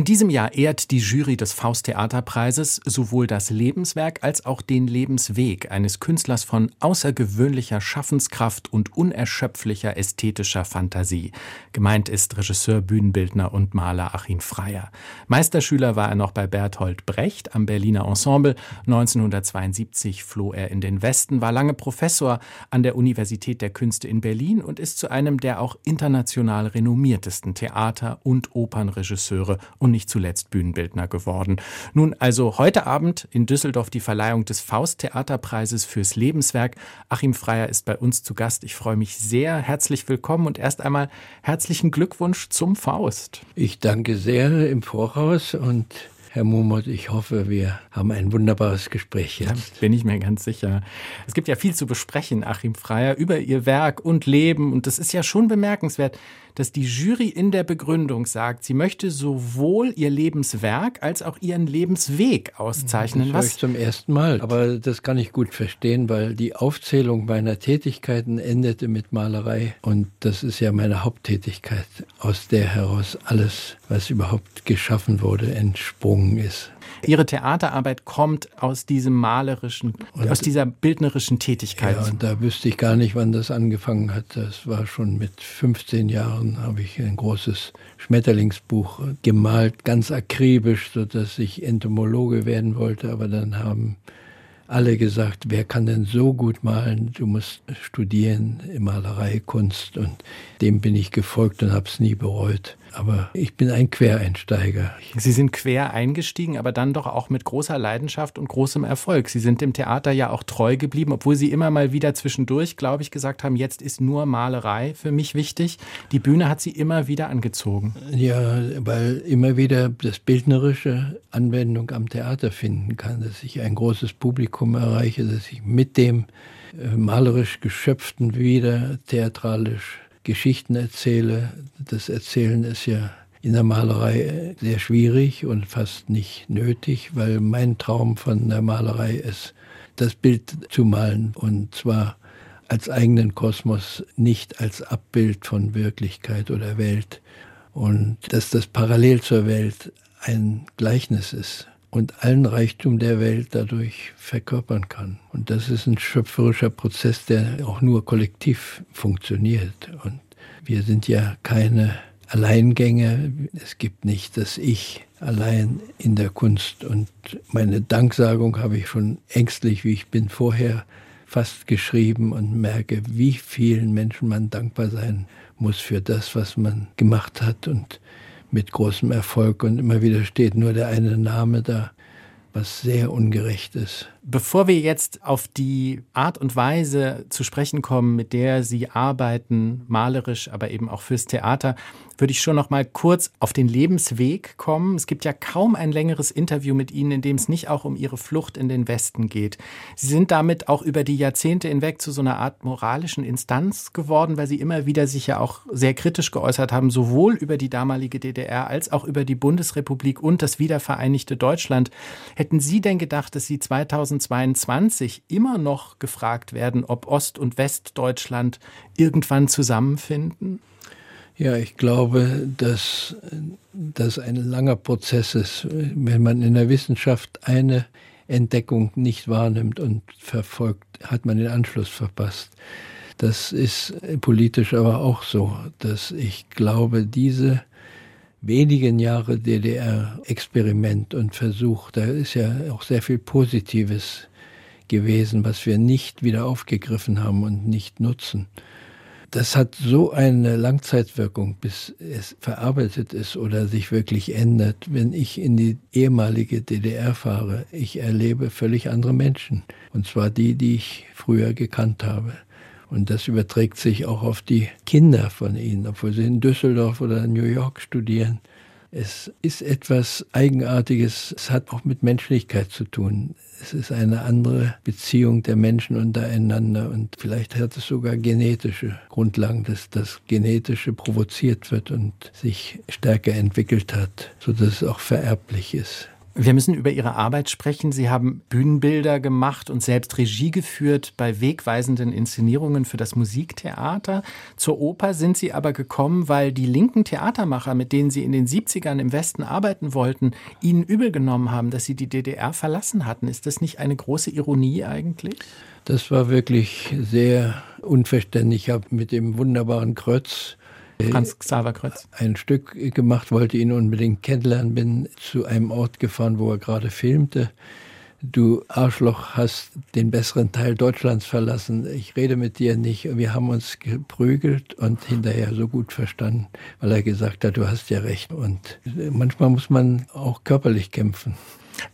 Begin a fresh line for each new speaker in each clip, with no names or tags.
in diesem Jahr ehrt die Jury des Faust-Theaterpreises sowohl das Lebenswerk als auch den Lebensweg eines Künstlers von außergewöhnlicher Schaffenskraft und unerschöpflicher ästhetischer Fantasie. Gemeint ist Regisseur, Bühnenbildner und Maler Achim Freier. Meisterschüler war er noch bei Berthold Brecht am Berliner Ensemble. 1972 floh er in den Westen, war lange Professor an der Universität der Künste in Berlin und ist zu einem der auch international renommiertesten Theater- und Opernregisseure und nicht zuletzt Bühnenbildner geworden. Nun also heute Abend in Düsseldorf die Verleihung des Faust-Theaterpreises fürs Lebenswerk. Achim Freier ist bei uns zu Gast. Ich freue mich sehr. Herzlich willkommen und erst einmal herzlichen Glückwunsch zum Faust.
Ich danke sehr im Voraus und Herr Mumot, ich hoffe, wir haben ein wunderbares Gespräch jetzt.
Da bin ich mir ganz sicher. Es gibt ja viel zu besprechen, Achim Freier, über Ihr Werk und Leben. Und das ist ja schon bemerkenswert, dass die Jury in der Begründung sagt, sie möchte sowohl ihr Lebenswerk als auch ihren Lebensweg auszeichnen.
Das höre ich zum ersten Mal. Aber das kann ich gut verstehen, weil die Aufzählung meiner Tätigkeiten endete mit Malerei. Und das ist ja meine Haupttätigkeit, aus der heraus alles, was überhaupt geschaffen wurde, entsprungen ist.
Ihre Theaterarbeit kommt aus diesem malerischen, und, aus dieser bildnerischen Tätigkeit.
Ja, und da wüsste ich gar nicht, wann das angefangen hat. Das war schon mit 15 Jahren, habe ich ein großes Schmetterlingsbuch gemalt, ganz akribisch, sodass ich Entomologe werden wollte. Aber dann haben alle gesagt, wer kann denn so gut malen? Du musst studieren in Malerei, Kunst. Und dem bin ich gefolgt und habe es nie bereut. Aber ich bin ein Quereinsteiger.
Sie sind quer eingestiegen, aber dann doch auch mit großer Leidenschaft und großem Erfolg. Sie sind dem Theater ja auch treu geblieben, obwohl Sie immer mal wieder zwischendurch, glaube ich, gesagt haben, jetzt ist nur Malerei für mich wichtig. Die Bühne hat Sie immer wieder angezogen.
Ja, weil immer wieder das bildnerische Anwendung am Theater finden kann, dass ich ein großes Publikum erreiche, dass ich mit dem äh, malerisch Geschöpften wieder theatralisch Geschichten erzähle. Das Erzählen ist ja in der Malerei sehr schwierig und fast nicht nötig, weil mein Traum von der Malerei ist, das Bild zu malen und zwar als eigenen Kosmos, nicht als Abbild von Wirklichkeit oder Welt. Und dass das parallel zur Welt ein Gleichnis ist und allen Reichtum der Welt dadurch verkörpern kann. Und das ist ein schöpferischer Prozess, der auch nur kollektiv funktioniert. Und wir sind ja keine Alleingänge. Es gibt nicht das Ich allein in der Kunst. Und meine Danksagung habe ich schon ängstlich, wie ich bin, vorher fast geschrieben und merke, wie vielen Menschen man dankbar sein muss für das, was man gemacht hat und mit großem Erfolg und immer wieder steht nur der eine Name da, was sehr ungerecht ist.
Bevor wir jetzt auf die Art und Weise zu sprechen kommen, mit der Sie arbeiten, malerisch, aber eben auch fürs Theater, würde ich schon noch mal kurz auf den Lebensweg kommen. Es gibt ja kaum ein längeres Interview mit Ihnen, in dem es nicht auch um Ihre Flucht in den Westen geht. Sie sind damit auch über die Jahrzehnte hinweg zu so einer Art moralischen Instanz geworden, weil Sie immer wieder sich ja auch sehr kritisch geäußert haben, sowohl über die damalige DDR als auch über die Bundesrepublik und das wiedervereinigte Deutschland. Hätten Sie denn gedacht, dass Sie 2022 immer noch gefragt werden, ob Ost- und Westdeutschland irgendwann zusammenfinden?
Ja, ich glaube, dass das ein langer Prozess ist. Wenn man in der Wissenschaft eine Entdeckung nicht wahrnimmt und verfolgt, hat man den Anschluss verpasst. Das ist politisch aber auch so, dass ich glaube, diese wenigen Jahre DDR-Experiment und Versuch, da ist ja auch sehr viel Positives gewesen, was wir nicht wieder aufgegriffen haben und nicht nutzen. Das hat so eine Langzeitwirkung, bis es verarbeitet ist oder sich wirklich ändert. Wenn ich in die ehemalige DDR fahre, ich erlebe völlig andere Menschen. Und zwar die, die ich früher gekannt habe. Und das überträgt sich auch auf die Kinder von ihnen, obwohl sie in Düsseldorf oder New York studieren. Es ist etwas Eigenartiges. Es hat auch mit Menschlichkeit zu tun. Es ist eine andere Beziehung der Menschen untereinander und vielleicht hat es sogar genetische Grundlagen, dass das Genetische provoziert wird und sich stärker entwickelt hat, sodass es auch vererblich ist.
Wir müssen über Ihre Arbeit sprechen. Sie haben Bühnenbilder gemacht und selbst Regie geführt bei wegweisenden Inszenierungen für das Musiktheater. Zur Oper sind Sie aber gekommen, weil die linken Theatermacher, mit denen Sie in den 70ern im Westen arbeiten wollten, Ihnen übel genommen haben, dass Sie die DDR verlassen hatten. Ist das nicht eine große Ironie eigentlich?
Das war wirklich sehr unverständlich. Ich habe mit dem wunderbaren Krötz
Franz Xaver Krötz.
Ein Stück gemacht, wollte ihn unbedingt kennenlernen, bin zu einem Ort gefahren, wo er gerade filmte. Du Arschloch hast den besseren Teil Deutschlands verlassen. Ich rede mit dir nicht. Wir haben uns geprügelt und hinterher so gut verstanden, weil er gesagt hat, du hast ja recht. Und manchmal muss man auch körperlich kämpfen.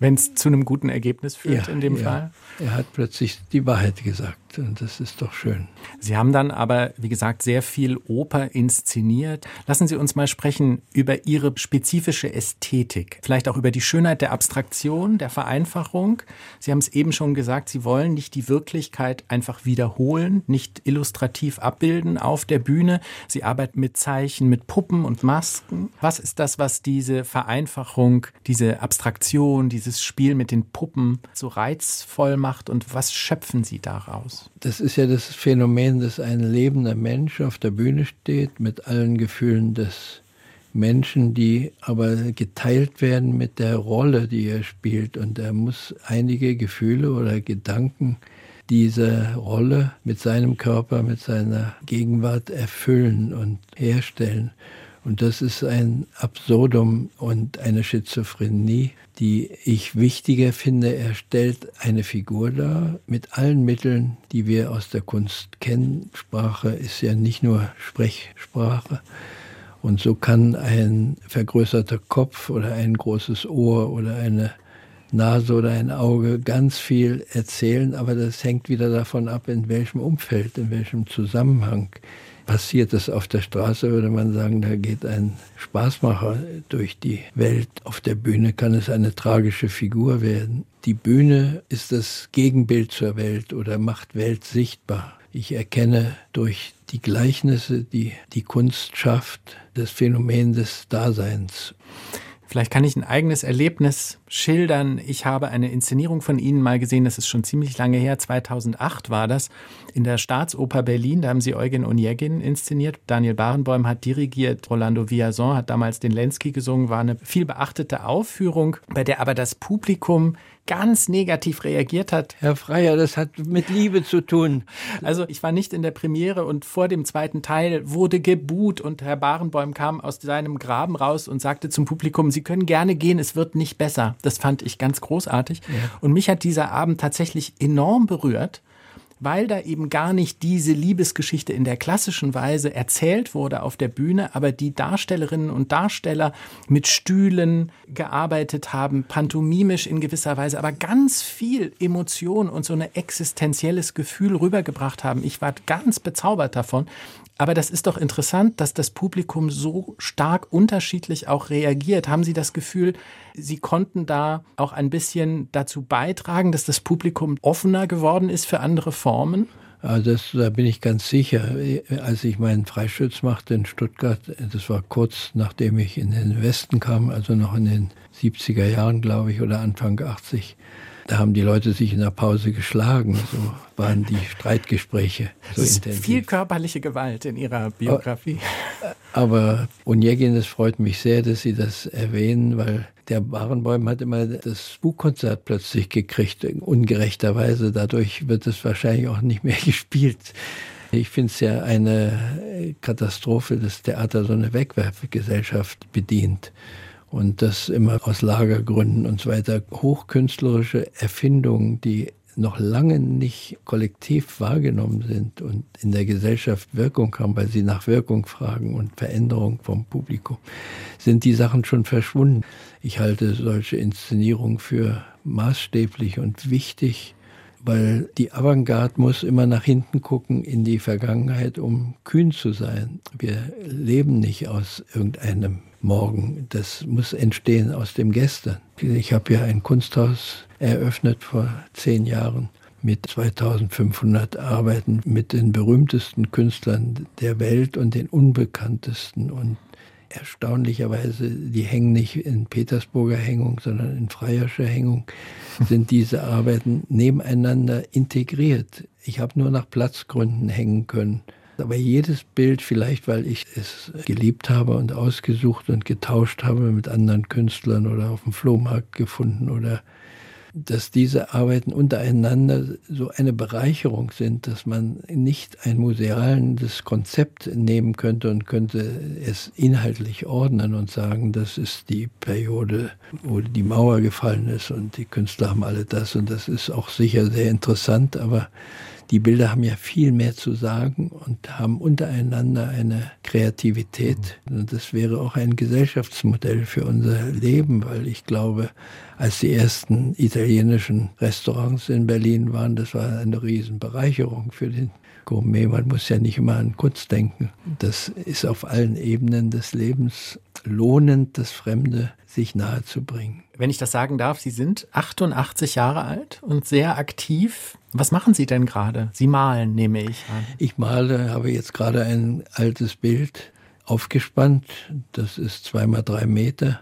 Wenn es zu einem guten Ergebnis führt
ja,
in dem
ja.
Fall?
Er hat plötzlich die Wahrheit gesagt und das ist doch schön.
Sie haben dann aber, wie gesagt, sehr viel Oper inszeniert. Lassen Sie uns mal sprechen über Ihre spezifische Ästhetik, vielleicht auch über die Schönheit der Abstraktion, der Vereinfachung. Sie haben es eben schon gesagt, Sie wollen nicht die Wirklichkeit einfach wiederholen, nicht illustrativ abbilden auf der Bühne. Sie arbeiten mit Zeichen, mit Puppen und Masken. Was ist das, was diese Vereinfachung, diese Abstraktion, dieses Spiel mit den Puppen so reizvoll macht und was schöpfen Sie daraus?
Das ist ja das Phänomen, dass ein lebender Mensch auf der Bühne steht mit allen Gefühlen des Menschen, die aber geteilt werden mit der Rolle, die er spielt. Und er muss einige Gefühle oder Gedanken dieser Rolle mit seinem Körper, mit seiner Gegenwart erfüllen und herstellen. Und das ist ein Absurdum und eine Schizophrenie, die ich wichtiger finde. Er stellt eine Figur dar mit allen Mitteln, die wir aus der Kunst kennen. Sprache ist ja nicht nur Sprechsprache. Und so kann ein vergrößerter Kopf oder ein großes Ohr oder eine Nase oder ein Auge ganz viel erzählen, aber das hängt wieder davon ab, in welchem Umfeld, in welchem Zusammenhang passiert es auf der Straße, würde man sagen, da geht ein Spaßmacher durch die Welt. Auf der Bühne kann es eine tragische Figur werden. Die Bühne ist das Gegenbild zur Welt oder macht Welt sichtbar. Ich erkenne durch die Gleichnisse, die die Kunst schafft, das Phänomen des Daseins.
Vielleicht kann ich ein eigenes Erlebnis schildern. Ich habe eine Inszenierung von Ihnen mal gesehen, das ist schon ziemlich lange her, 2008 war das, in der Staatsoper Berlin. Da haben Sie Eugen Onegin inszeniert. Daniel Barenboim hat dirigiert, Rolando Villazon hat damals den Lenski gesungen, war eine viel beachtete Aufführung, bei der aber das Publikum ganz negativ reagiert hat.
Herr Freier, das hat mit Liebe zu tun.
Also ich war nicht in der Premiere und vor dem zweiten Teil wurde gebuht und Herr Barenboim kam aus seinem Graben raus und sagte zum Publikum, Sie können gerne gehen, es wird nicht besser. Das fand ich ganz großartig. Ja. Und mich hat dieser Abend tatsächlich enorm berührt weil da eben gar nicht diese Liebesgeschichte in der klassischen Weise erzählt wurde auf der Bühne, aber die Darstellerinnen und Darsteller mit Stühlen gearbeitet haben, pantomimisch in gewisser Weise, aber ganz viel Emotion und so ein existenzielles Gefühl rübergebracht haben. Ich war ganz bezaubert davon. Aber das ist doch interessant, dass das Publikum so stark unterschiedlich auch reagiert. Haben Sie das Gefühl, Sie konnten da auch ein bisschen dazu beitragen, dass das Publikum offener geworden ist für andere Formen?
Also das, da bin ich ganz sicher. Als ich meinen Freischütz machte in Stuttgart, das war kurz nachdem ich in den Westen kam, also noch in den 70er Jahren, glaube ich, oder Anfang 80, da haben die Leute sich in der Pause geschlagen. So waren die Streitgespräche.
So es ist intensiv. viel körperliche Gewalt in Ihrer Biografie.
Aber Onegin, es freut mich sehr, dass Sie das erwähnen, weil der Barenbäum hat immer das Buchkonzert plötzlich gekriegt, ungerechterweise. Dadurch wird es wahrscheinlich auch nicht mehr gespielt. Ich finde es ja eine Katastrophe, dass Theater so eine Wegwerfgesellschaft bedient und das immer aus Lagergründen und so weiter. Hochkünstlerische Erfindungen, die noch lange nicht kollektiv wahrgenommen sind und in der Gesellschaft Wirkung haben, weil sie nach Wirkung fragen und Veränderung vom Publikum, sind die Sachen schon verschwunden. Ich halte solche Inszenierungen für maßstäblich und wichtig, weil die Avantgarde muss immer nach hinten gucken in die Vergangenheit, um kühn zu sein. Wir leben nicht aus irgendeinem Morgen. Das muss entstehen aus dem Gestern. Ich habe ja ein Kunsthaus eröffnet vor zehn Jahren mit 2500 Arbeiten mit den berühmtesten Künstlern der Welt und den unbekanntesten. Und erstaunlicherweise, die hängen nicht in Petersburger Hängung, sondern in Freierscher Hängung, sind diese Arbeiten nebeneinander integriert. Ich habe nur nach Platzgründen hängen können. Aber jedes Bild, vielleicht weil ich es geliebt habe und ausgesucht und getauscht habe mit anderen Künstlern oder auf dem Flohmarkt gefunden oder dass diese Arbeiten untereinander so eine Bereicherung sind, dass man nicht ein museales Konzept nehmen könnte und könnte es inhaltlich ordnen und sagen, das ist die Periode, wo die Mauer gefallen ist und die Künstler haben alle das. Und das ist auch sicher sehr interessant, aber die Bilder haben ja viel mehr zu sagen und haben untereinander eine Kreativität. Und das wäre auch ein Gesellschaftsmodell für unser Leben, weil ich glaube, als die ersten italienischen Restaurants in Berlin waren, das war eine Riesenbereicherung für den Gourmet. Man muss ja nicht immer an Kunst denken. Das ist auf allen Ebenen des Lebens lohnend, das Fremde sich nahezubringen.
Wenn ich das sagen darf, Sie sind 88 Jahre alt und sehr aktiv. Was machen Sie denn gerade? Sie malen, nehme ich an.
Ich male, habe jetzt gerade ein altes Bild aufgespannt. Das ist zweimal drei Meter.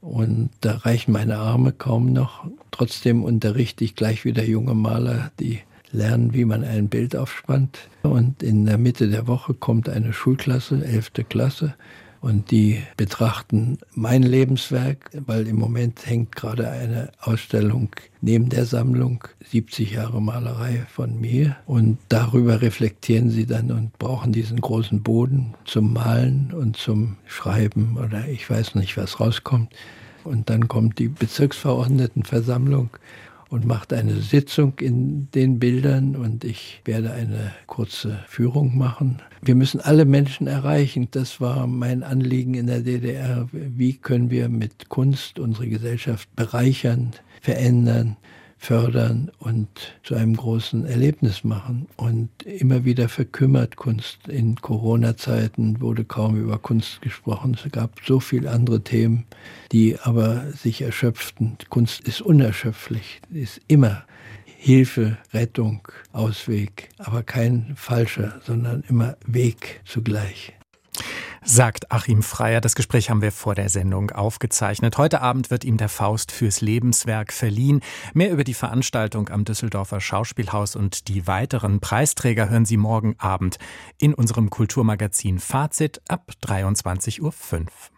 Und da reichen meine Arme kaum noch. Trotzdem unterrichte ich gleich wieder junge Maler, die lernen, wie man ein Bild aufspannt. Und in der Mitte der Woche kommt eine Schulklasse, elfte Klasse, und die betrachten mein Lebenswerk, weil im Moment hängt gerade eine Ausstellung neben der Sammlung 70 Jahre Malerei von mir und darüber reflektieren sie dann und brauchen diesen großen Boden zum Malen und zum Schreiben oder ich weiß nicht, was rauskommt. Und dann kommt die Bezirksverordnetenversammlung und macht eine Sitzung in den Bildern und ich werde eine kurze Führung machen. Wir müssen alle Menschen erreichen. Das war mein Anliegen in der DDR. Wie können wir mit Kunst unsere Gesellschaft bereichern, verändern? Fördern und zu einem großen Erlebnis machen. Und immer wieder verkümmert Kunst. In Corona-Zeiten wurde kaum über Kunst gesprochen. Es gab so viele andere Themen, die aber sich erschöpften. Kunst ist unerschöpflich, ist immer Hilfe, Rettung, Ausweg, aber kein falscher, sondern immer Weg zugleich
sagt Achim Freier. Das Gespräch haben wir vor der Sendung aufgezeichnet. Heute Abend wird ihm der Faust fürs Lebenswerk verliehen. Mehr über die Veranstaltung am Düsseldorfer Schauspielhaus und die weiteren Preisträger hören Sie morgen Abend in unserem Kulturmagazin Fazit ab 23.05 Uhr.